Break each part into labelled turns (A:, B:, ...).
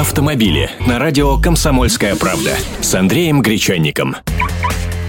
A: автомобили на радио «Комсомольская правда» с Андреем Гречанником.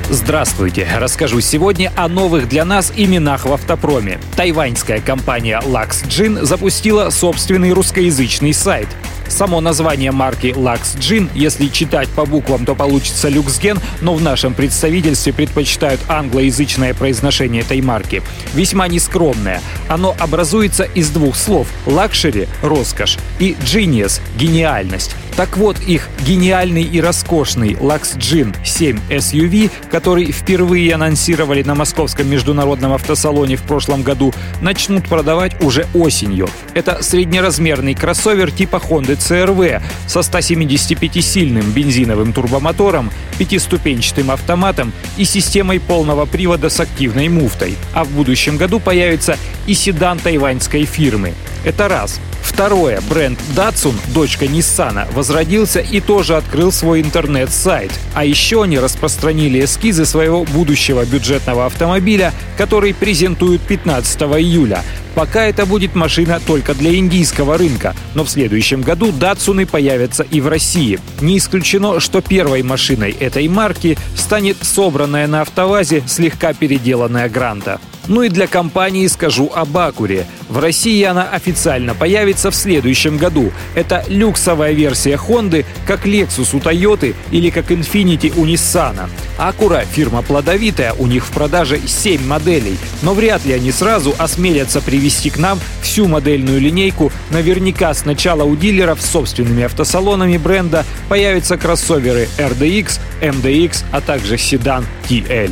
B: Здравствуйте! Расскажу сегодня о новых для нас именах в автопроме. Тайваньская компания Luxgen запустила собственный русскоязычный сайт. Само название марки Luxgen, если читать по буквам, то получится Люксген, но в нашем представительстве предпочитают англоязычное произношение этой марки. Весьма нескромное. Оно образуется из двух слов – luxury – роскошь и genius – гениальность. Так вот, их гениальный и роскошный Luxgen 7 SUV, который впервые анонсировали на Московском международном автосалоне в прошлом году, начнут продавать уже осенью. Это среднеразмерный кроссовер типа Honda CRV со 175-сильным бензиновым турбомотором, пятиступенчатым автоматом и системой полного привода с активной муфтой. А в будущем году появится и седан тайваньской фирмы. Это раз. Второе. Бренд Datsun, дочка Nissan, возродился и тоже открыл свой интернет-сайт. А еще они распространили эскизы своего будущего бюджетного автомобиля, который презентуют 15 июля. Пока это будет машина только для индийского рынка, но в следующем году датсуны появятся и в России. Не исключено, что первой машиной этой марки станет собранная на автовазе слегка переделанная Гранта. Ну и для компании скажу об Акуре. В России она официально появится в следующем году. Это люксовая версия Honda, как Lexus у Toyota или как Infiniti у Nissan. Акура – фирма плодовитая, у них в продаже 7 моделей. Но вряд ли они сразу осмелятся привести к нам всю модельную линейку. Наверняка сначала у дилеров с собственными автосалонами бренда появятся кроссоверы RDX, MDX, а также седан TL.